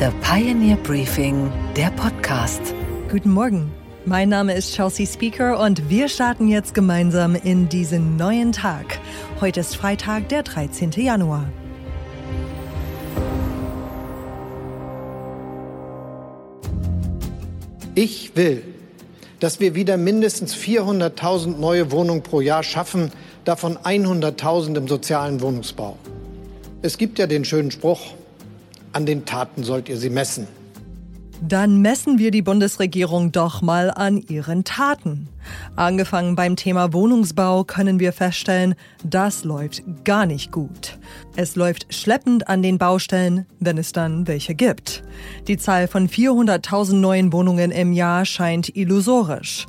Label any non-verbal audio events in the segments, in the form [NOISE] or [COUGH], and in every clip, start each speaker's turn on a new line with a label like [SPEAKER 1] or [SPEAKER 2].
[SPEAKER 1] The Pioneer Briefing, der Podcast.
[SPEAKER 2] Guten Morgen. Mein Name ist Chelsea Speaker und wir starten jetzt gemeinsam in diesen neuen Tag. Heute ist Freitag, der 13. Januar.
[SPEAKER 3] Ich will, dass wir wieder mindestens 400.000 neue Wohnungen pro Jahr schaffen, davon 100.000 im sozialen Wohnungsbau. Es gibt ja den schönen Spruch, an den Taten sollt ihr sie messen.
[SPEAKER 2] Dann messen wir die Bundesregierung doch mal an ihren Taten. Angefangen beim Thema Wohnungsbau können wir feststellen, das läuft gar nicht gut. Es läuft schleppend an den Baustellen, wenn es dann welche gibt. Die Zahl von 400.000 neuen Wohnungen im Jahr scheint illusorisch.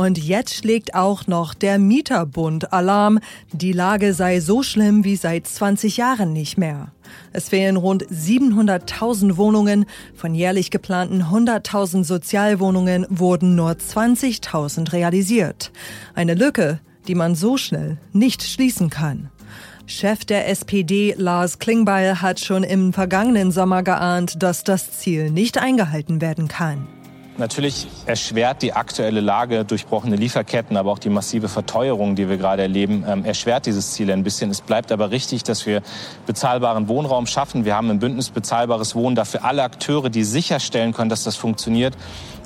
[SPEAKER 2] Und jetzt schlägt auch noch der Mieterbund Alarm. Die Lage sei so schlimm wie seit 20 Jahren nicht mehr. Es fehlen rund 700.000 Wohnungen. Von jährlich geplanten 100.000 Sozialwohnungen wurden nur 20.000 realisiert. Eine Lücke, die man so schnell nicht schließen kann. Chef der SPD Lars Klingbeil hat schon im vergangenen Sommer geahnt, dass das Ziel nicht eingehalten werden kann.
[SPEAKER 4] Natürlich erschwert die aktuelle Lage durchbrochene Lieferketten, aber auch die massive Verteuerung, die wir gerade erleben, ähm, erschwert dieses Ziel ein bisschen. Es bleibt aber richtig, dass wir bezahlbaren Wohnraum schaffen. Wir haben im Bündnis bezahlbares Wohnen dafür alle Akteure, die sicherstellen können, dass das funktioniert,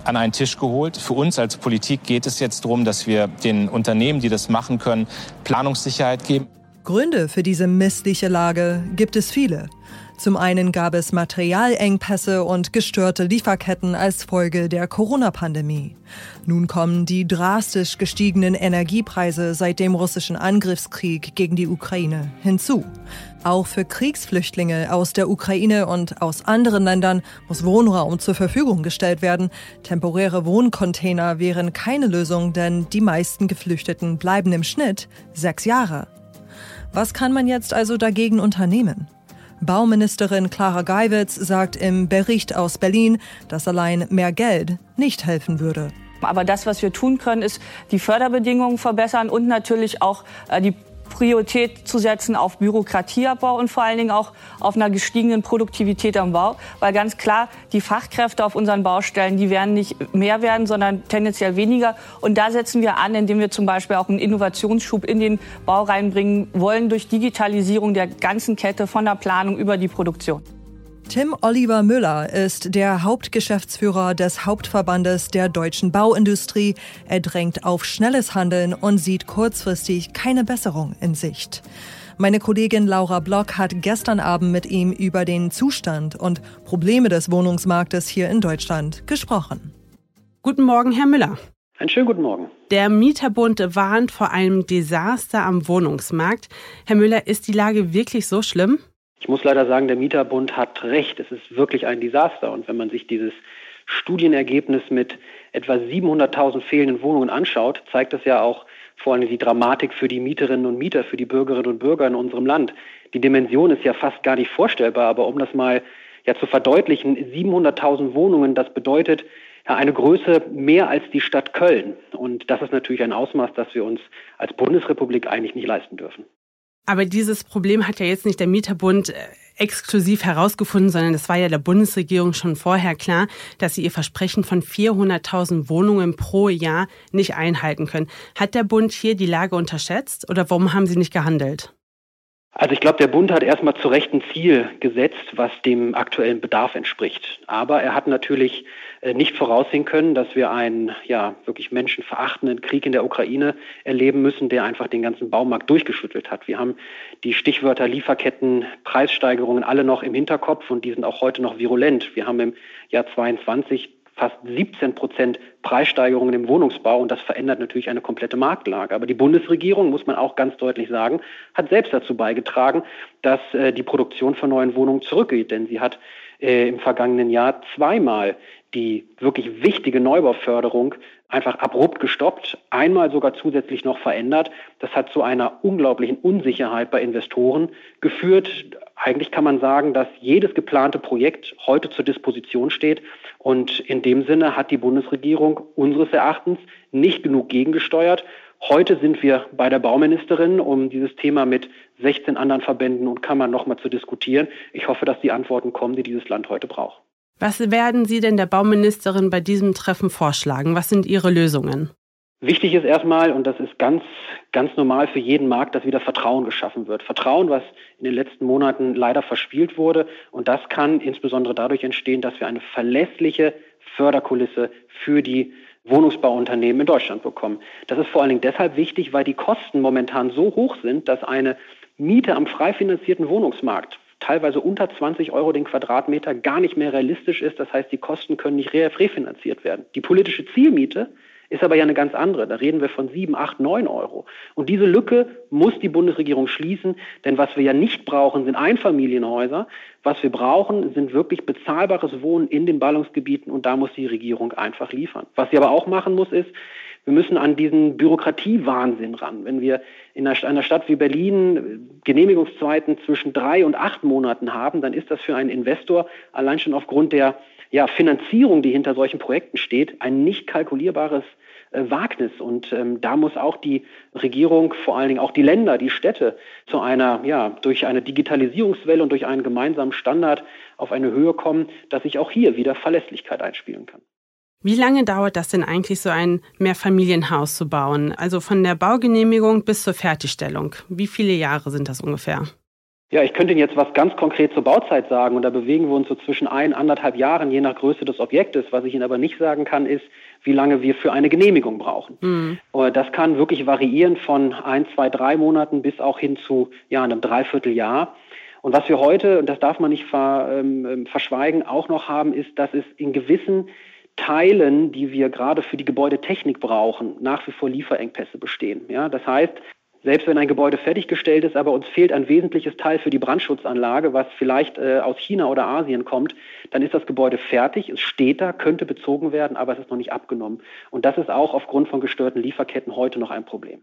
[SPEAKER 4] an einen Tisch geholt. Für uns als Politik geht es jetzt darum, dass wir den Unternehmen, die das machen können, Planungssicherheit geben.
[SPEAKER 2] Gründe für diese missliche Lage gibt es viele. Zum einen gab es Materialengpässe und gestörte Lieferketten als Folge der Corona-Pandemie. Nun kommen die drastisch gestiegenen Energiepreise seit dem russischen Angriffskrieg gegen die Ukraine hinzu. Auch für Kriegsflüchtlinge aus der Ukraine und aus anderen Ländern muss Wohnraum zur Verfügung gestellt werden. Temporäre Wohncontainer wären keine Lösung, denn die meisten Geflüchteten bleiben im Schnitt sechs Jahre. Was kann man jetzt also dagegen unternehmen? Bauministerin Clara Geiwitz sagt im Bericht aus Berlin, dass allein mehr Geld nicht helfen würde.
[SPEAKER 5] Aber das, was wir tun können, ist die Förderbedingungen verbessern und natürlich auch äh, die Priorität zu setzen auf Bürokratieabbau und vor allen Dingen auch auf einer gestiegenen Produktivität am Bau. Weil ganz klar, die Fachkräfte auf unseren Baustellen, die werden nicht mehr werden, sondern tendenziell weniger. Und da setzen wir an, indem wir zum Beispiel auch einen Innovationsschub in den Bau reinbringen wollen durch Digitalisierung der ganzen Kette von der Planung über die Produktion.
[SPEAKER 2] Tim Oliver Müller ist der Hauptgeschäftsführer des Hauptverbandes der deutschen Bauindustrie. Er drängt auf schnelles Handeln und sieht kurzfristig keine Besserung in Sicht. Meine Kollegin Laura Block hat gestern Abend mit ihm über den Zustand und Probleme des Wohnungsmarktes hier in Deutschland gesprochen.
[SPEAKER 6] Guten Morgen, Herr Müller.
[SPEAKER 7] Einen schönen guten Morgen.
[SPEAKER 6] Der Mieterbund warnt vor einem Desaster am Wohnungsmarkt. Herr Müller, ist die Lage wirklich so schlimm?
[SPEAKER 7] Ich muss leider sagen, der Mieterbund hat recht. Es ist wirklich ein Desaster. Und wenn man sich dieses Studienergebnis mit etwa 700.000 fehlenden Wohnungen anschaut, zeigt das ja auch vor allem die Dramatik für die Mieterinnen und Mieter, für die Bürgerinnen und Bürger in unserem Land. Die Dimension ist ja fast gar nicht vorstellbar, aber um das mal ja zu verdeutlichen, 700.000 Wohnungen, das bedeutet ja, eine Größe mehr als die Stadt Köln. Und das ist natürlich ein Ausmaß, das wir uns als Bundesrepublik eigentlich nicht leisten dürfen.
[SPEAKER 6] Aber dieses Problem hat ja jetzt nicht der Mieterbund äh, exklusiv herausgefunden, sondern es war ja der Bundesregierung schon vorher klar, dass sie ihr Versprechen von 400.000 Wohnungen pro Jahr nicht einhalten können. Hat der Bund hier die Lage unterschätzt oder warum haben sie nicht gehandelt?
[SPEAKER 7] Also ich glaube, der Bund hat erstmal zu Recht ein Ziel gesetzt, was dem aktuellen Bedarf entspricht. Aber er hat natürlich äh, nicht voraussehen können, dass wir einen ja wirklich menschenverachtenden Krieg in der Ukraine erleben müssen, der einfach den ganzen Baumarkt durchgeschüttelt hat. Wir haben die Stichwörter Lieferketten, Preissteigerungen alle noch im Hinterkopf und die sind auch heute noch virulent. Wir haben im Jahr 22 fast 17 Prozent Preissteigerungen im Wohnungsbau und das verändert natürlich eine komplette Marktlage. Aber die Bundesregierung, muss man auch ganz deutlich sagen, hat selbst dazu beigetragen, dass äh, die Produktion von neuen Wohnungen zurückgeht, denn sie hat äh, im vergangenen Jahr zweimal die wirklich wichtige Neubauförderung einfach abrupt gestoppt, einmal sogar zusätzlich noch verändert. Das hat zu einer unglaublichen Unsicherheit bei Investoren geführt. Eigentlich kann man sagen, dass jedes geplante Projekt heute zur Disposition steht. Und in dem Sinne hat die Bundesregierung unseres Erachtens nicht genug gegengesteuert. Heute sind wir bei der Bauministerin, um dieses Thema mit 16 anderen Verbänden und Kammern nochmal zu diskutieren. Ich hoffe, dass die Antworten kommen, die dieses Land heute braucht.
[SPEAKER 6] Was werden Sie denn der Bauministerin bei diesem Treffen vorschlagen? Was sind Ihre Lösungen?
[SPEAKER 7] Wichtig ist erstmal, und das ist ganz, ganz normal für jeden Markt, dass wieder Vertrauen geschaffen wird. Vertrauen, was in den letzten Monaten leider verspielt wurde. Und das kann insbesondere dadurch entstehen, dass wir eine verlässliche Förderkulisse für die Wohnungsbauunternehmen in Deutschland bekommen. Das ist vor allen Dingen deshalb wichtig, weil die Kosten momentan so hoch sind, dass eine Miete am frei finanzierten Wohnungsmarkt teilweise unter 20 Euro den Quadratmeter gar nicht mehr realistisch ist. Das heißt, die Kosten können nicht refinanziert werden. Die politische Zielmiete ist aber ja eine ganz andere. Da reden wir von 7, 8, 9 Euro. Und diese Lücke muss die Bundesregierung schließen, denn was wir ja nicht brauchen, sind Einfamilienhäuser. Was wir brauchen, sind wirklich bezahlbares Wohnen in den Ballungsgebieten und da muss die Regierung einfach liefern. Was sie aber auch machen muss, ist, wir müssen an diesen Bürokratiewahnsinn ran. Wenn wir in einer Stadt wie Berlin Genehmigungszeiten zwischen drei und acht Monaten haben, dann ist das für einen Investor allein schon aufgrund der ja, Finanzierung, die hinter solchen Projekten steht, ein nicht kalkulierbares äh, Wagnis. Und ähm, da muss auch die Regierung, vor allen Dingen auch die Länder, die Städte zu einer, ja, durch eine Digitalisierungswelle und durch einen gemeinsamen Standard auf eine Höhe kommen, dass sich auch hier wieder Verlässlichkeit einspielen kann.
[SPEAKER 6] Wie lange dauert das denn eigentlich, so ein Mehrfamilienhaus zu bauen? Also von der Baugenehmigung bis zur Fertigstellung. Wie viele Jahre sind das ungefähr?
[SPEAKER 7] Ja, ich könnte Ihnen jetzt was ganz konkret zur Bauzeit sagen und da bewegen wir uns so zwischen ein, anderthalb Jahren, je nach Größe des Objektes. Was ich Ihnen aber nicht sagen kann, ist, wie lange wir für eine Genehmigung brauchen. Mhm. Das kann wirklich variieren von ein, zwei, drei Monaten bis auch hin zu ja, einem Dreivierteljahr. Und was wir heute, und das darf man nicht ver, ähm, ähm, verschweigen, auch noch haben, ist, dass es in gewissen Teilen, die wir gerade für die Gebäudetechnik brauchen, nach wie vor Lieferengpässe bestehen. Ja, das heißt, selbst wenn ein Gebäude fertiggestellt ist, aber uns fehlt ein wesentliches Teil für die Brandschutzanlage, was vielleicht äh, aus China oder Asien kommt, dann ist das Gebäude fertig, es steht da, könnte bezogen werden, aber es ist noch nicht abgenommen. Und das ist auch aufgrund von gestörten Lieferketten heute noch ein Problem.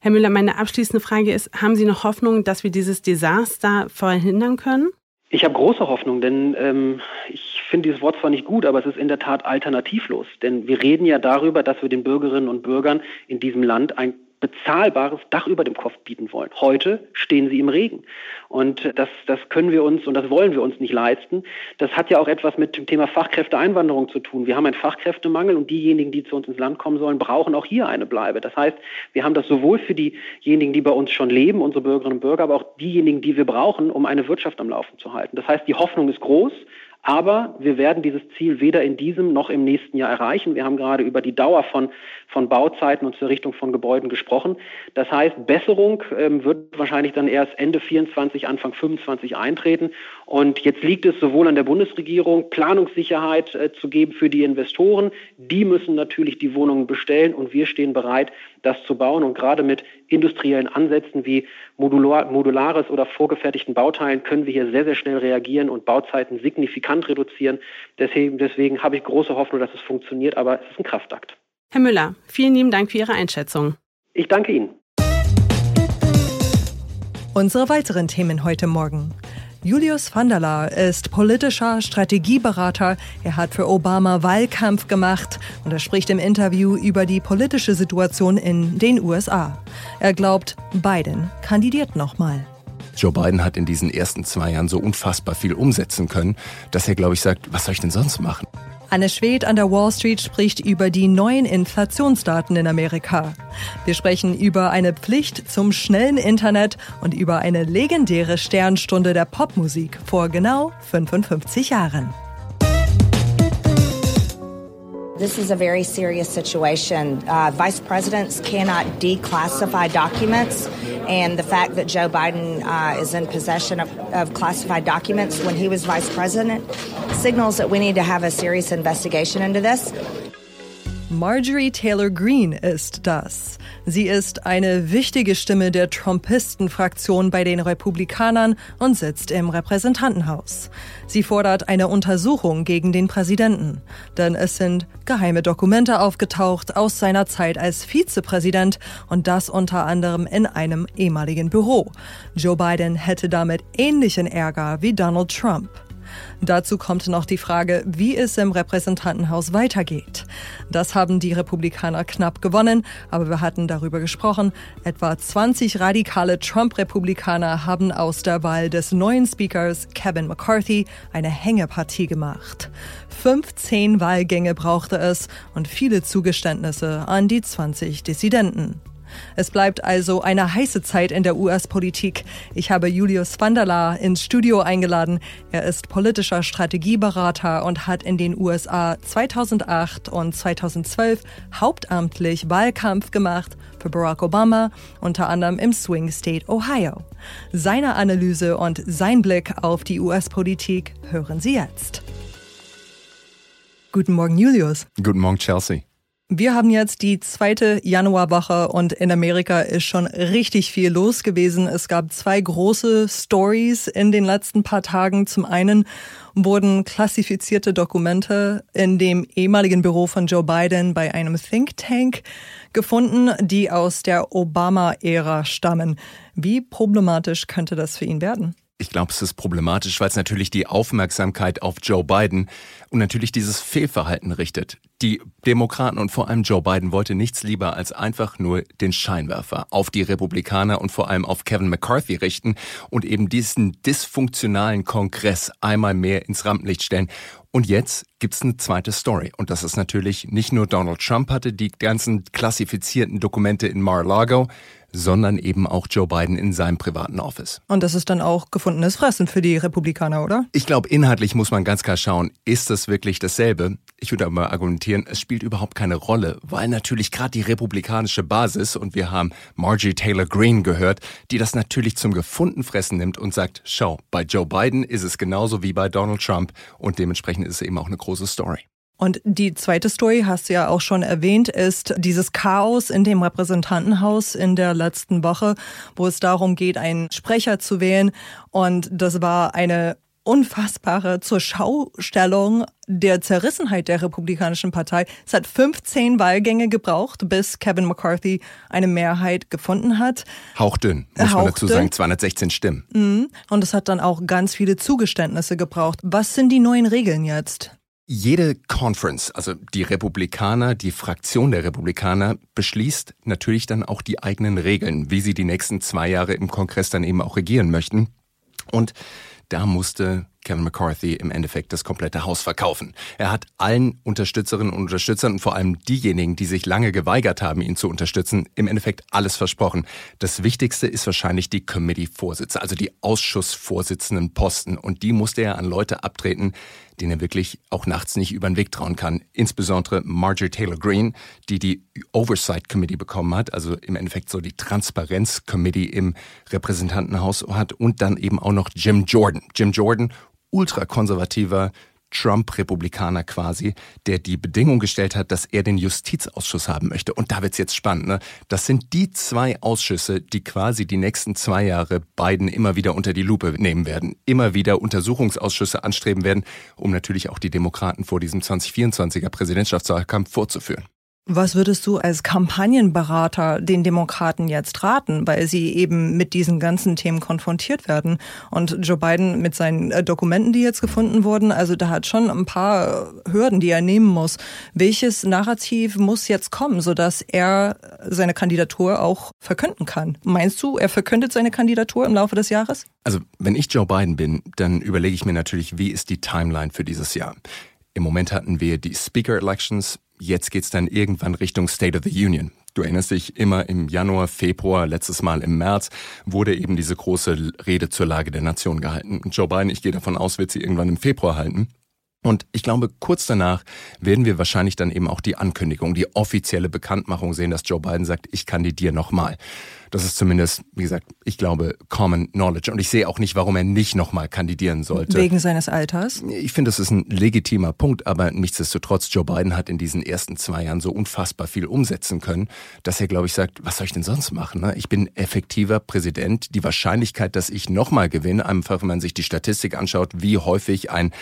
[SPEAKER 6] Herr Müller, meine abschließende Frage ist, haben Sie noch Hoffnung, dass wir dieses Desaster verhindern können?
[SPEAKER 7] Ich habe große Hoffnung, denn ähm, ich finde dieses Wort zwar nicht gut, aber es ist in der Tat alternativlos. Denn wir reden ja darüber, dass wir den Bürgerinnen und Bürgern in diesem Land ein bezahlbares Dach über dem Kopf bieten wollen. Heute stehen sie im Regen. Und das, das können wir uns und das wollen wir uns nicht leisten. Das hat ja auch etwas mit dem Thema Fachkräfteeinwanderung zu tun. Wir haben einen Fachkräftemangel und diejenigen, die zu uns ins Land kommen sollen, brauchen auch hier eine Bleibe. Das heißt, wir haben das sowohl für diejenigen, die bei uns schon leben, unsere Bürgerinnen und Bürger, aber auch diejenigen, die wir brauchen, um eine Wirtschaft am Laufen zu halten. Das heißt, die Hoffnung ist groß. Aber wir werden dieses Ziel weder in diesem noch im nächsten Jahr erreichen. Wir haben gerade über die Dauer von, von Bauzeiten und zur Richtung von Gebäuden gesprochen. Das heißt, Besserung ähm, wird wahrscheinlich dann erst Ende 24, Anfang 25 eintreten. Und jetzt liegt es sowohl an der Bundesregierung, Planungssicherheit äh, zu geben für die Investoren. Die müssen natürlich die Wohnungen bestellen und wir stehen bereit, das zu bauen. Und gerade mit industriellen Ansätzen wie modular, modulares oder vorgefertigten Bauteilen können wir hier sehr, sehr schnell reagieren und Bauzeiten signifikant reduzieren. Deswegen, deswegen habe ich große Hoffnung, dass es funktioniert, aber es ist ein Kraftakt.
[SPEAKER 6] Herr Müller, vielen lieben Dank für Ihre Einschätzung.
[SPEAKER 7] Ich danke Ihnen.
[SPEAKER 2] Unsere weiteren Themen heute Morgen. Julius van der Laar ist politischer Strategieberater. Er hat für Obama Wahlkampf gemacht und er spricht im Interview über die politische Situation in den USA. Er glaubt, Biden kandidiert nochmal.
[SPEAKER 8] Joe Biden hat in diesen ersten zwei Jahren so unfassbar viel umsetzen können, dass er, glaube ich, sagt, was soll ich denn sonst machen?
[SPEAKER 2] Anne Schwed an der Wall Street spricht über die neuen Inflationsdaten in Amerika. Wir sprechen über eine Pflicht zum schnellen Internet und über eine legendäre Sternstunde der Popmusik vor genau 55 Jahren.
[SPEAKER 9] This is a very serious situation. Uh, vice presidents cannot declassify documents, and the fact that Joe Biden uh, is in possession of, of classified documents when he was vice president signals that we need to have a serious investigation into this.
[SPEAKER 2] Marjorie Taylor Greene ist das. Sie ist eine wichtige Stimme der Trumpistenfraktion bei den Republikanern und sitzt im Repräsentantenhaus. Sie fordert eine Untersuchung gegen den Präsidenten, denn es sind geheime Dokumente aufgetaucht aus seiner Zeit als Vizepräsident und das unter anderem in einem ehemaligen Büro. Joe Biden hätte damit ähnlichen Ärger wie Donald Trump. Dazu kommt noch die Frage, wie es im Repräsentantenhaus weitergeht. Das haben die Republikaner knapp gewonnen, aber wir hatten darüber gesprochen. Etwa 20 radikale Trump-Republikaner haben aus der Wahl des neuen Speakers Kevin McCarthy eine Hängepartie gemacht. 15 Wahlgänge brauchte es und viele Zugeständnisse an die 20 Dissidenten. Es bleibt also eine heiße Zeit in der US-Politik. Ich habe Julius van der Laar ins Studio eingeladen. Er ist politischer Strategieberater und hat in den USA 2008 und 2012 hauptamtlich Wahlkampf gemacht für Barack Obama, unter anderem im Swing State Ohio. Seine Analyse und sein Blick auf die US-Politik hören Sie jetzt. Guten Morgen, Julius.
[SPEAKER 8] Guten Morgen, Chelsea.
[SPEAKER 2] Wir haben jetzt die zweite Januarwoche und in Amerika ist schon richtig viel los gewesen. Es gab zwei große Stories in den letzten paar Tagen. Zum einen wurden klassifizierte Dokumente in dem ehemaligen Büro von Joe Biden bei einem Think Tank gefunden, die aus der Obama-Ära stammen. Wie problematisch könnte das für ihn werden?
[SPEAKER 8] Ich glaube, es ist problematisch, weil es natürlich die Aufmerksamkeit auf Joe Biden und natürlich dieses Fehlverhalten richtet. Die Demokraten und vor allem Joe Biden wollte nichts lieber als einfach nur den Scheinwerfer auf die Republikaner und vor allem auf Kevin McCarthy richten und eben diesen dysfunktionalen Kongress einmal mehr ins Rampenlicht stellen. Und jetzt gibt's eine zweite Story. Und das ist natürlich nicht nur Donald Trump hatte die ganzen klassifizierten Dokumente in Mar-a-Lago, sondern eben auch Joe Biden in seinem privaten Office.
[SPEAKER 2] Und das ist dann auch gefundenes Fressen für die Republikaner, oder?
[SPEAKER 8] Ich glaube, inhaltlich muss man ganz klar schauen, ist das wirklich dasselbe? Ich würde aber argumentieren, es spielt überhaupt keine Rolle, weil natürlich gerade die republikanische Basis, und wir haben Margie Taylor Greene gehört, die das natürlich zum gefunden Fressen nimmt und sagt, schau, bei Joe Biden ist es genauso wie bei Donald Trump und dementsprechend ist es eben auch eine große Story.
[SPEAKER 2] Und die zweite Story, hast du ja auch schon erwähnt, ist dieses Chaos in dem Repräsentantenhaus in der letzten Woche, wo es darum geht, einen Sprecher zu wählen. Und das war eine unfassbare zur Schaustellung der Zerrissenheit der Republikanischen Partei. Es hat 15 Wahlgänge gebraucht, bis Kevin McCarthy eine Mehrheit gefunden hat.
[SPEAKER 8] Hauchdünn, muss Hauchdünn. man dazu sagen, 216 Stimmen.
[SPEAKER 2] Mhm. Und es hat dann auch ganz viele Zugeständnisse gebraucht. Was sind die neuen Regeln jetzt?
[SPEAKER 8] Jede Conference, also die Republikaner, die Fraktion der Republikaner, beschließt natürlich dann auch die eigenen Regeln, wie sie die nächsten zwei Jahre im Kongress dann eben auch regieren möchten. Und da musste Kevin McCarthy im Endeffekt das komplette Haus verkaufen. Er hat allen Unterstützerinnen und Unterstützern und vor allem diejenigen, die sich lange geweigert haben, ihn zu unterstützen, im Endeffekt alles versprochen. Das Wichtigste ist wahrscheinlich die Committee-Vorsitze, also die Ausschussvorsitzenden Posten. Und die musste er an Leute abtreten, denen er wirklich auch nachts nicht über den Weg trauen kann. Insbesondere Marjorie Taylor Greene, die die Oversight Committee bekommen hat, also im Endeffekt so die Transparenz Committee im Repräsentantenhaus hat und dann eben auch noch Jim Jordan. Jim Jordan, ultrakonservativer Trump-Republikaner quasi, der die Bedingung gestellt hat, dass er den Justizausschuss haben möchte. Und da wird's jetzt spannend. Ne? Das sind die zwei Ausschüsse, die quasi die nächsten zwei Jahre Biden immer wieder unter die Lupe nehmen werden, immer wieder Untersuchungsausschüsse anstreben werden, um natürlich auch die Demokraten vor diesem 2024er Präsidentschaftswahlkampf vorzuführen.
[SPEAKER 2] Was würdest du als Kampagnenberater den Demokraten jetzt raten, weil sie eben mit diesen ganzen Themen konfrontiert werden? Und Joe Biden mit seinen äh, Dokumenten, die jetzt gefunden wurden, also da hat schon ein paar Hürden, die er nehmen muss. Welches Narrativ muss jetzt kommen, sodass er seine Kandidatur auch verkünden kann? Meinst du, er verkündet seine Kandidatur im Laufe des Jahres?
[SPEAKER 8] Also, wenn ich Joe Biden bin, dann überlege ich mir natürlich, wie ist die Timeline für dieses Jahr? Im Moment hatten wir die Speaker Elections, Jetzt geht's dann irgendwann Richtung State of the Union. Du erinnerst dich, immer im Januar, Februar, letztes Mal im März wurde eben diese große Rede zur Lage der Nation gehalten. Joe Biden, ich gehe davon aus, wird sie irgendwann im Februar halten. Und ich glaube, kurz danach werden wir wahrscheinlich dann eben auch die Ankündigung, die offizielle Bekanntmachung sehen, dass Joe Biden sagt, ich kandidiere nochmal. Das ist zumindest, wie gesagt, ich glaube, Common Knowledge. Und ich sehe auch nicht, warum er nicht nochmal kandidieren sollte.
[SPEAKER 2] Wegen seines Alters?
[SPEAKER 8] Ich finde, das ist ein legitimer Punkt, aber nichtsdestotrotz, Joe Biden hat in diesen ersten zwei Jahren so unfassbar viel umsetzen können, dass er, glaube ich, sagt, was soll ich denn sonst machen? Ne? Ich bin effektiver Präsident. Die Wahrscheinlichkeit, dass ich nochmal gewinne, einfach wenn man sich die Statistik anschaut, wie häufig ein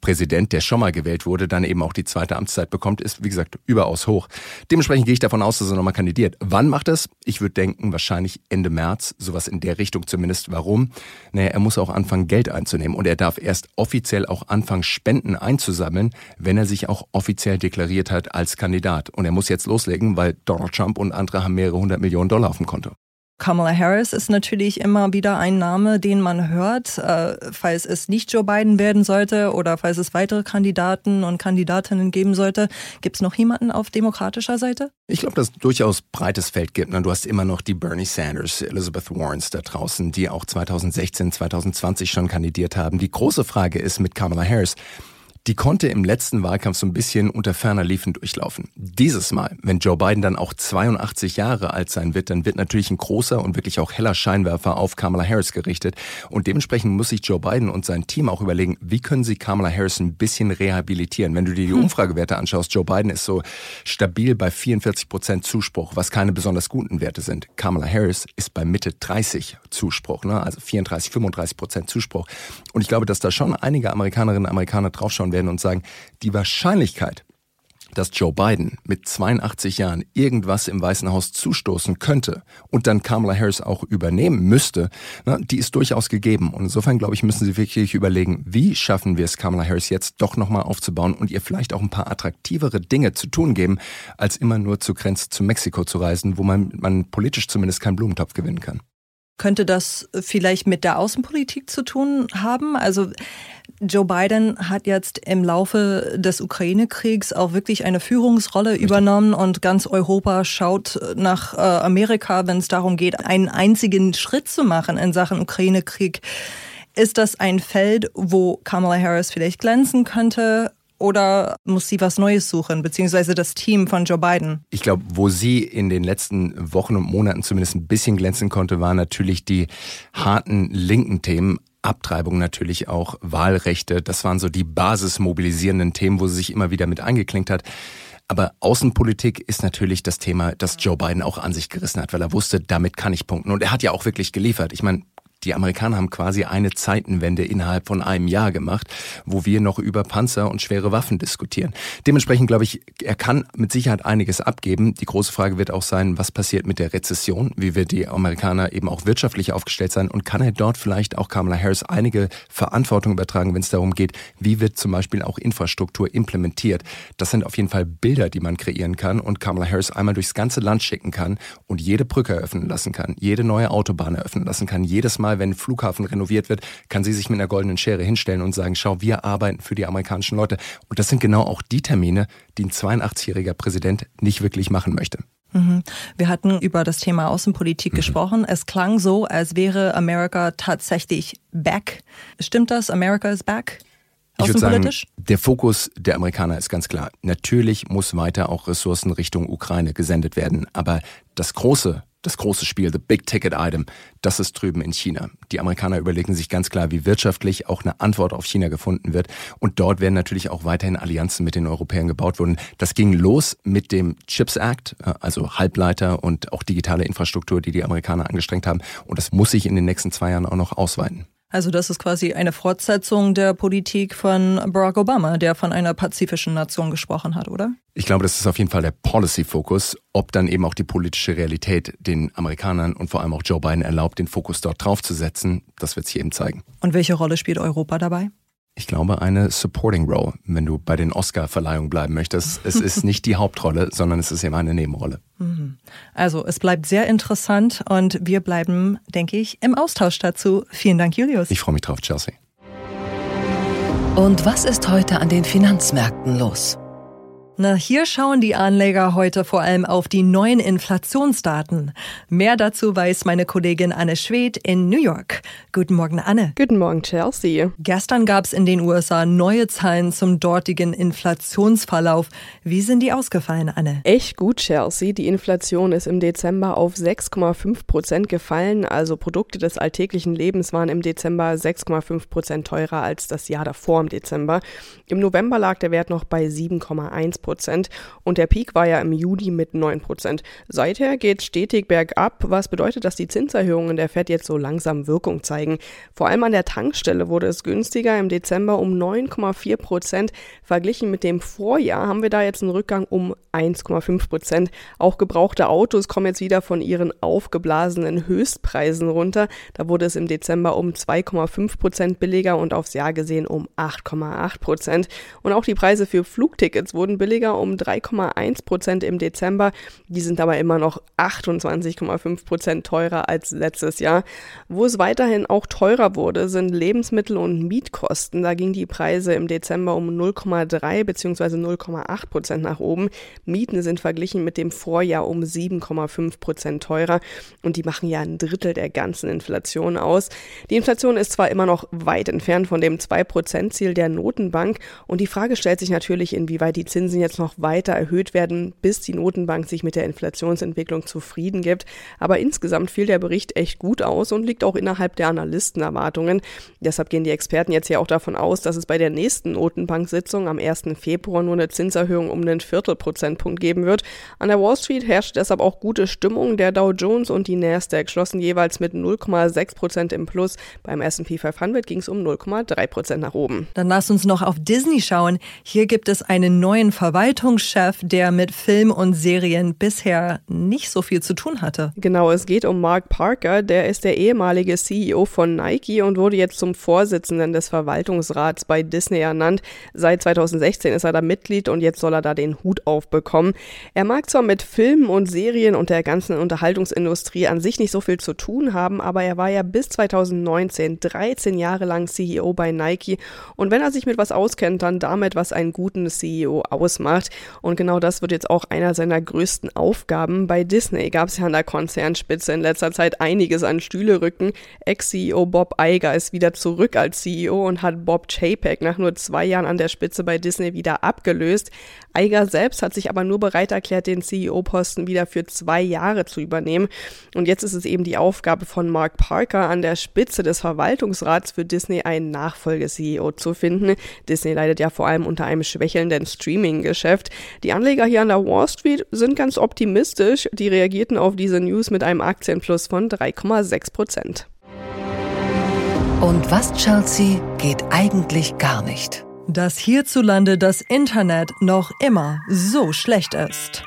[SPEAKER 8] Präsident, der schon mal gewählt wurde, dann eben auch die zweite Amtszeit bekommt, ist, wie gesagt, überaus hoch. Dementsprechend gehe ich davon aus, dass er nochmal kandidiert. Wann macht es? Ich würde denken, wahrscheinlich Ende März, sowas in der Richtung zumindest. Warum? Naja, er muss auch anfangen, Geld einzunehmen und er darf erst offiziell auch anfangen, Spenden einzusammeln, wenn er sich auch offiziell deklariert hat als Kandidat. Und er muss jetzt loslegen, weil Donald Trump und andere haben mehrere hundert Millionen Dollar auf dem Konto.
[SPEAKER 2] Kamala Harris ist natürlich immer wieder ein Name, den man hört, äh, falls es nicht Joe Biden werden sollte oder falls es weitere Kandidaten und Kandidatinnen geben sollte. Gibt es noch jemanden auf demokratischer Seite?
[SPEAKER 8] Ich glaube, dass es durchaus breites Feld gibt. Du hast immer noch die Bernie Sanders, Elizabeth Warrens da draußen, die auch 2016, 2020 schon kandidiert haben. Die große Frage ist mit Kamala Harris, die konnte im letzten Wahlkampf so ein bisschen unter ferner Liefen durchlaufen. Dieses Mal, wenn Joe Biden dann auch 82 Jahre alt sein wird, dann wird natürlich ein großer und wirklich auch heller Scheinwerfer auf Kamala Harris gerichtet. Und dementsprechend muss sich Joe Biden und sein Team auch überlegen, wie können sie Kamala Harris ein bisschen rehabilitieren. Wenn du dir die hm. Umfragewerte anschaust, Joe Biden ist so stabil bei 44 Prozent Zuspruch, was keine besonders guten Werte sind. Kamala Harris ist bei Mitte 30 Zuspruch, ne? also 34, 35 Prozent Zuspruch. Und ich glaube, dass da schon einige Amerikanerinnen und Amerikaner draufschauen werden und sagen, die Wahrscheinlichkeit, dass Joe Biden mit 82 Jahren irgendwas im Weißen Haus zustoßen könnte und dann Kamala Harris auch übernehmen müsste, na, die ist durchaus gegeben. Und insofern, glaube ich, müssen Sie wirklich überlegen, wie schaffen wir es, Kamala Harris jetzt doch nochmal aufzubauen und ihr vielleicht auch ein paar attraktivere Dinge zu tun geben, als immer nur zur Grenze zu Mexiko zu reisen, wo man, man politisch zumindest keinen Blumentopf gewinnen kann.
[SPEAKER 2] Könnte das vielleicht mit der Außenpolitik zu tun haben? Also Joe Biden hat jetzt im Laufe des Ukraine-Kriegs auch wirklich eine Führungsrolle übernommen und ganz Europa schaut nach äh, Amerika, wenn es darum geht, einen einzigen Schritt zu machen in Sachen Ukraine-Krieg. Ist das ein Feld, wo Kamala Harris vielleicht glänzen könnte? oder muss sie was Neues suchen, beziehungsweise das Team von Joe Biden?
[SPEAKER 8] Ich glaube, wo sie in den letzten Wochen und Monaten zumindest ein bisschen glänzen konnte, waren natürlich die harten linken Themen. Abtreibung natürlich auch, Wahlrechte, das waren so die basismobilisierenden Themen, wo sie sich immer wieder mit eingeklinkt hat. Aber Außenpolitik ist natürlich das Thema, das Joe Biden auch an sich gerissen hat, weil er wusste, damit kann ich punkten. Und er hat ja auch wirklich geliefert. Ich meine, die Amerikaner haben quasi eine Zeitenwende innerhalb von einem Jahr gemacht, wo wir noch über Panzer und schwere Waffen diskutieren. Dementsprechend glaube ich, er kann mit Sicherheit einiges abgeben. Die große Frage wird auch sein, was passiert mit der Rezession? Wie wird die Amerikaner eben auch wirtschaftlich aufgestellt sein? Und kann er dort vielleicht auch Kamala Harris einige Verantwortung übertragen, wenn es darum geht, wie wird zum Beispiel auch Infrastruktur implementiert? Das sind auf jeden Fall Bilder, die man kreieren kann und Kamala Harris einmal durchs ganze Land schicken kann und jede Brücke eröffnen lassen kann, jede neue Autobahn eröffnen lassen kann, jedes Mal Mal, wenn ein Flughafen renoviert wird, kann sie sich mit einer goldenen Schere hinstellen und sagen, schau, wir arbeiten für die amerikanischen Leute. Und das sind genau auch die Termine, die ein 82-jähriger Präsident nicht wirklich machen möchte.
[SPEAKER 2] Mhm. Wir hatten über das Thema Außenpolitik mhm. gesprochen. Es klang so, als wäre Amerika tatsächlich back. Stimmt das? America is back?
[SPEAKER 8] Ich würde sagen, der Fokus der Amerikaner ist ganz klar. Natürlich muss weiter auch Ressourcen Richtung Ukraine gesendet werden. Aber das große das große Spiel, the big ticket item, das ist drüben in China. Die Amerikaner überlegen sich ganz klar, wie wirtschaftlich auch eine Antwort auf China gefunden wird. Und dort werden natürlich auch weiterhin Allianzen mit den Europäern gebaut worden. Das ging los mit dem Chips Act, äh, also Halbleiter und auch digitale Infrastruktur, die die Amerikaner angestrengt haben. Und das muss sich in den nächsten zwei Jahren auch noch ausweiten.
[SPEAKER 2] Also das ist quasi eine Fortsetzung der Politik von Barack Obama, der von einer pazifischen Nation gesprochen hat, oder?
[SPEAKER 8] Ich glaube, das ist auf jeden Fall der Policy-Fokus. Ob dann eben auch die politische Realität den Amerikanern und vor allem auch Joe Biden erlaubt, den Fokus dort drauf zu setzen, das wird sich eben zeigen.
[SPEAKER 2] Und welche Rolle spielt Europa dabei?
[SPEAKER 8] Ich glaube, eine Supporting Role, wenn du bei den Oscar-Verleihungen bleiben möchtest. Es ist [LAUGHS] nicht die Hauptrolle, sondern es ist eben eine Nebenrolle. Mhm.
[SPEAKER 2] Also, es bleibt sehr interessant und wir bleiben, denke ich, im Austausch dazu. Vielen Dank, Julius.
[SPEAKER 8] Ich freue mich drauf, Chelsea.
[SPEAKER 1] Und was ist heute an den Finanzmärkten los?
[SPEAKER 2] Na, hier schauen die Anleger heute vor allem auf die neuen Inflationsdaten. Mehr dazu weiß meine Kollegin Anne Schwedt in New York. Guten Morgen, Anne.
[SPEAKER 10] Guten Morgen, Chelsea.
[SPEAKER 2] Gestern gab es in den USA neue Zahlen zum dortigen Inflationsverlauf. Wie sind die ausgefallen, Anne?
[SPEAKER 10] Echt gut, Chelsea. Die Inflation ist im Dezember auf 6,5 Prozent gefallen. Also Produkte des alltäglichen Lebens waren im Dezember 6,5 Prozent teurer als das Jahr davor im Dezember. Im November lag der Wert noch bei 7,1 Prozent. Prozent und der Peak war ja im Juli mit 9 Prozent. Seither geht stetig bergab, was bedeutet, dass die Zinserhöhungen der Fed jetzt so langsam Wirkung zeigen. Vor allem an der Tankstelle wurde es günstiger im Dezember um 9,4 Prozent. Verglichen mit dem Vorjahr haben wir da jetzt einen Rückgang um 1,5 Prozent. Auch gebrauchte Autos kommen jetzt wieder von ihren aufgeblasenen Höchstpreisen runter. Da wurde es im Dezember um 2,5 Prozent billiger und aufs Jahr gesehen um 8,8 Prozent. Und auch die Preise für Flugtickets wurden billiger um 3,1 Prozent im Dezember. Die sind aber immer noch 28,5 Prozent teurer als letztes Jahr. Wo es weiterhin auch teurer wurde, sind Lebensmittel und Mietkosten. Da gingen die Preise im Dezember um 0,3 bzw. 0,8 Prozent nach oben. Mieten sind verglichen mit dem Vorjahr um 7,5 Prozent teurer und die machen ja ein Drittel der ganzen Inflation aus. Die Inflation ist zwar immer noch weit entfernt von dem 2-Prozent-Ziel der Notenbank und die Frage stellt sich natürlich, inwieweit die Zinsen jetzt noch weiter erhöht werden, bis die Notenbank sich mit der Inflationsentwicklung zufrieden gibt. Aber insgesamt fiel der Bericht echt gut aus und liegt auch innerhalb der Analystenerwartungen. Deshalb gehen die Experten jetzt ja auch davon aus, dass es bei der nächsten Notenbank-Sitzung am 1. Februar nur eine Zinserhöhung um einen Viertelprozentpunkt geben wird. An der Wall Street herrscht deshalb auch gute Stimmung. Der Dow Jones und die Nasdaq schlossen jeweils mit 0,6 Prozent im Plus. Beim S&P 500 ging es um 0,3 Prozent nach oben.
[SPEAKER 2] Dann lass uns noch auf Disney schauen. Hier gibt es einen neuen Verwaltungschef, der mit Film und Serien bisher nicht so viel zu tun hatte.
[SPEAKER 10] Genau, es geht um Mark Parker. Der ist der ehemalige CEO von Nike und wurde jetzt zum Vorsitzenden des Verwaltungsrats bei Disney ernannt. Seit 2016 ist er da Mitglied und jetzt soll er da den Hut aufbekommen. Er mag zwar mit Filmen und Serien und der ganzen Unterhaltungsindustrie an sich nicht so viel zu tun haben, aber er war ja bis 2019 13 Jahre lang CEO bei Nike und wenn er sich mit was auskennt, dann damit, was einen guten CEO ausmacht. Und genau das wird jetzt auch einer seiner größten Aufgaben. Bei Disney gab es ja an der Konzernspitze in letzter Zeit einiges an Stühlerücken. Ex-CEO Bob Iger ist wieder zurück als CEO und hat Bob Chapek nach nur zwei Jahren an der Spitze bei Disney wieder abgelöst. Iger selbst hat sich aber nur bereit erklärt, den CEO-Posten wieder für zwei Jahre zu übernehmen. Und jetzt ist es eben die Aufgabe von Mark Parker, an der Spitze des Verwaltungsrats für Disney einen Nachfolge-CEO zu finden. Disney leidet ja vor allem unter einem schwächelnden Streaming-Geschäft. Die Anleger hier an der Wall Street sind ganz optimistisch. Die reagierten auf diese News mit einem Aktienplus von 3,6 Prozent.
[SPEAKER 1] Und was, Chelsea, geht eigentlich gar nicht?
[SPEAKER 2] Dass hierzulande das Internet noch immer so schlecht ist.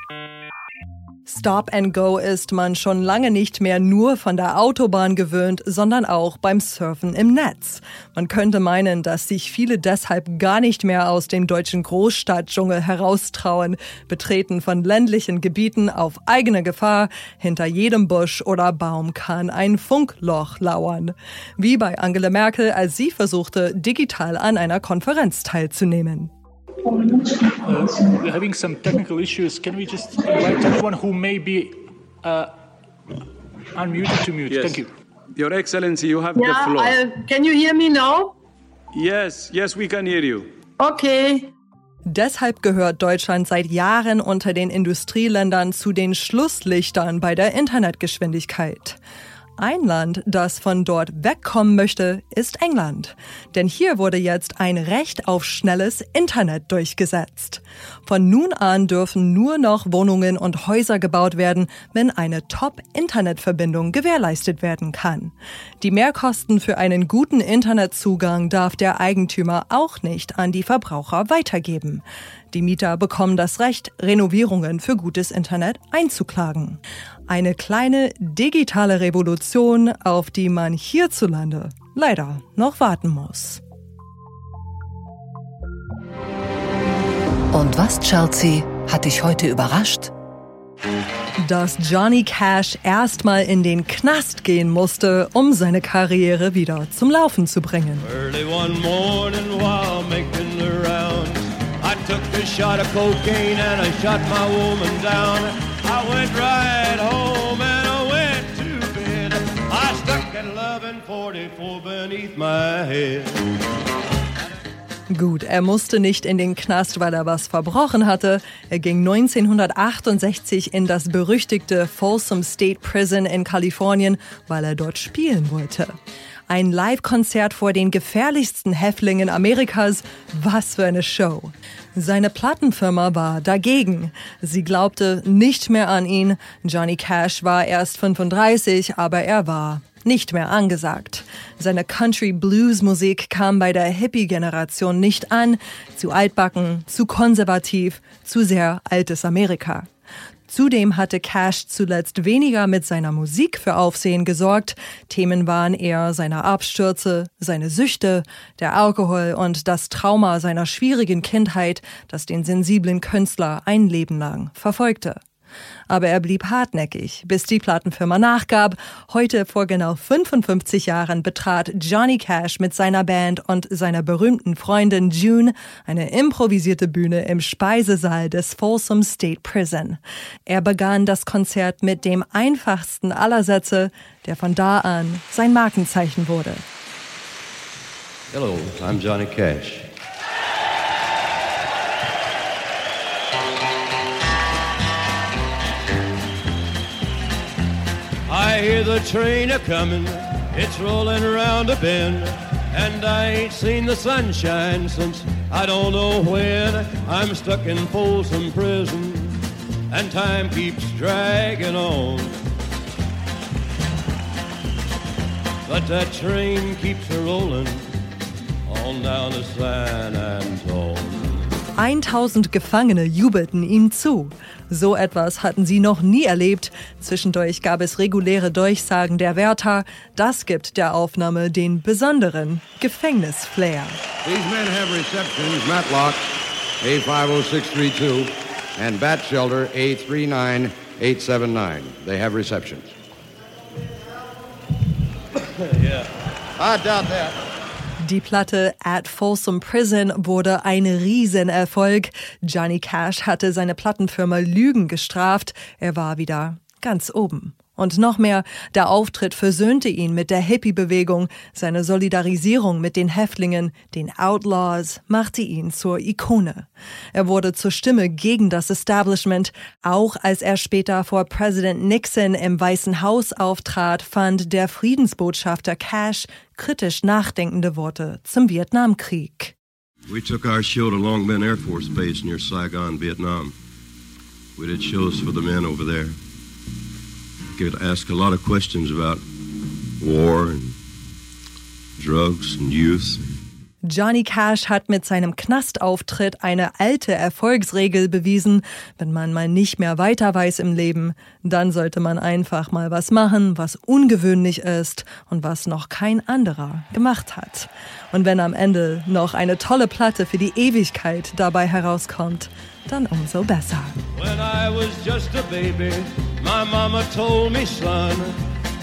[SPEAKER 2] Stop and Go ist man schon lange nicht mehr nur von der Autobahn gewöhnt, sondern auch beim Surfen im Netz. Man könnte meinen, dass sich viele deshalb gar nicht mehr aus dem deutschen Großstadtdschungel heraustrauen, betreten von ländlichen Gebieten auf eigene Gefahr. Hinter jedem Busch oder Baum kann ein Funkloch lauern. Wie bei Angela Merkel, als sie versuchte, digital an einer Konferenz teilzunehmen.
[SPEAKER 11] Uh, we're having some technical issues. Can we just invite anyone who may be uh, unmuted to mute?
[SPEAKER 12] Yes.
[SPEAKER 11] Thank you.
[SPEAKER 12] Your Excellency, you have
[SPEAKER 13] Yeah,
[SPEAKER 12] the floor.
[SPEAKER 13] I, can you hear me now?
[SPEAKER 12] Yes, yes, we can hear you.
[SPEAKER 13] Okay.
[SPEAKER 2] Deshalb gehört Deutschland seit Jahren unter den Industrieländern zu den Schlusslichtern bei der Internetgeschwindigkeit. Ein Land, das von dort wegkommen möchte, ist England. Denn hier wurde jetzt ein Recht auf schnelles Internet durchgesetzt. Von nun an dürfen nur noch Wohnungen und Häuser gebaut werden, wenn eine Top-Internetverbindung gewährleistet werden kann. Die Mehrkosten für einen guten Internetzugang darf der Eigentümer auch nicht an die Verbraucher weitergeben. Die Mieter bekommen das Recht, Renovierungen für gutes Internet einzuklagen. Eine kleine digitale Revolution, auf die man hierzulande leider noch warten muss.
[SPEAKER 1] Und was, Chelsea, hat dich heute überrascht?
[SPEAKER 2] Dass Johnny Cash erstmal in den Knast gehen musste, um seine Karriere wieder zum Laufen zu bringen. Gut, er musste nicht in den Knast, weil er was verbrochen hatte. Er ging 1968 in das berüchtigte Folsom State Prison in Kalifornien, weil er dort spielen wollte. Ein Live-Konzert vor den gefährlichsten Häftlingen Amerikas. Was für eine Show. Seine Plattenfirma war dagegen. Sie glaubte nicht mehr an ihn. Johnny Cash war erst 35, aber er war nicht mehr angesagt. Seine Country-Blues-Musik kam bei der Hippie-Generation nicht an. Zu altbacken, zu konservativ, zu sehr altes Amerika. Zudem hatte Cash zuletzt weniger mit seiner Musik für Aufsehen gesorgt. Themen waren eher seine Abstürze, seine Süchte, der Alkohol und das Trauma seiner schwierigen Kindheit, das den sensiblen Künstler ein Leben lang verfolgte. Aber er blieb hartnäckig, bis die Plattenfirma nachgab. Heute vor genau 55 Jahren betrat Johnny Cash mit seiner Band und seiner berühmten Freundin June eine improvisierte Bühne im Speisesaal des Folsom State Prison. Er begann das Konzert mit dem einfachsten aller Sätze, der von da an sein Markenzeichen wurde.
[SPEAKER 14] Hello, I'm Johnny Cash. The train a comin', it's rollin' around a bend, and I ain't seen the sunshine since I don't know when. I'm stuck in Folsom Prison, and time keeps dragging on. But that train keeps a rollin' on down to San Antone.
[SPEAKER 2] 1000 Gefangene jubelten ihm zu. So etwas hatten sie noch nie erlebt. Zwischendurch gab es reguläre Durchsagen der Wärter. Das gibt der Aufnahme den besonderen Gefängnisflair.
[SPEAKER 15] These men have receptions, Matlock A50632 and Bat Shelter A39879. They have receptions.
[SPEAKER 14] yeah.
[SPEAKER 15] I doubt that.
[SPEAKER 2] Die Platte At Folsom Prison wurde ein Riesenerfolg. Johnny Cash hatte seine Plattenfirma Lügen gestraft. Er war wieder ganz oben. Und noch mehr, der Auftritt versöhnte ihn mit der Hippie-Bewegung, seine Solidarisierung mit den Häftlingen, den Outlaws, machte ihn zur Ikone. Er wurde zur Stimme gegen das Establishment. Auch als er später vor Präsident Nixon im Weißen Haus auftrat, fand der Friedensbotschafter Cash kritisch nachdenkende Worte zum Vietnamkrieg.
[SPEAKER 16] We took our show to Long Binh Air Force Base near Saigon, Vietnam. We did shows for the men over there. Could ask a lot of questions about war and drugs and youth.
[SPEAKER 2] Johnny Cash hat mit seinem Knastauftritt eine alte Erfolgsregel bewiesen. Wenn man mal nicht mehr weiter weiß im Leben, dann sollte man einfach mal was machen, was ungewöhnlich ist und was noch kein anderer gemacht hat. Und wenn am Ende noch eine tolle Platte für die Ewigkeit dabei herauskommt, dann umso besser.
[SPEAKER 14] When I was just a baby, my mama told me, son,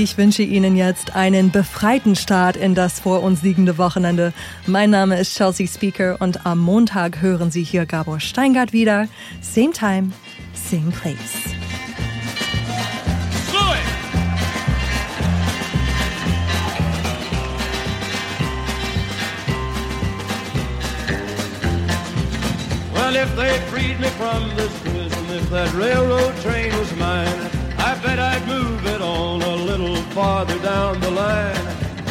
[SPEAKER 2] Ich wünsche Ihnen jetzt einen befreiten Start in das vor uns liegende Wochenende. Mein Name ist Chelsea Speaker und am Montag hören Sie hier Gabor Steingart wieder. Same time, same place.
[SPEAKER 14] Well, if they freed me from this prison, if that railroad train was mine, I bet I'd move it on a little farther down the line,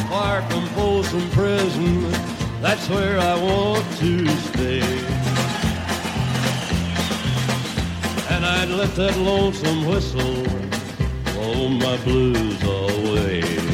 [SPEAKER 14] far from Folsom Prison. That's where I want to stay. And I'd let that lonesome whistle blow my blues away.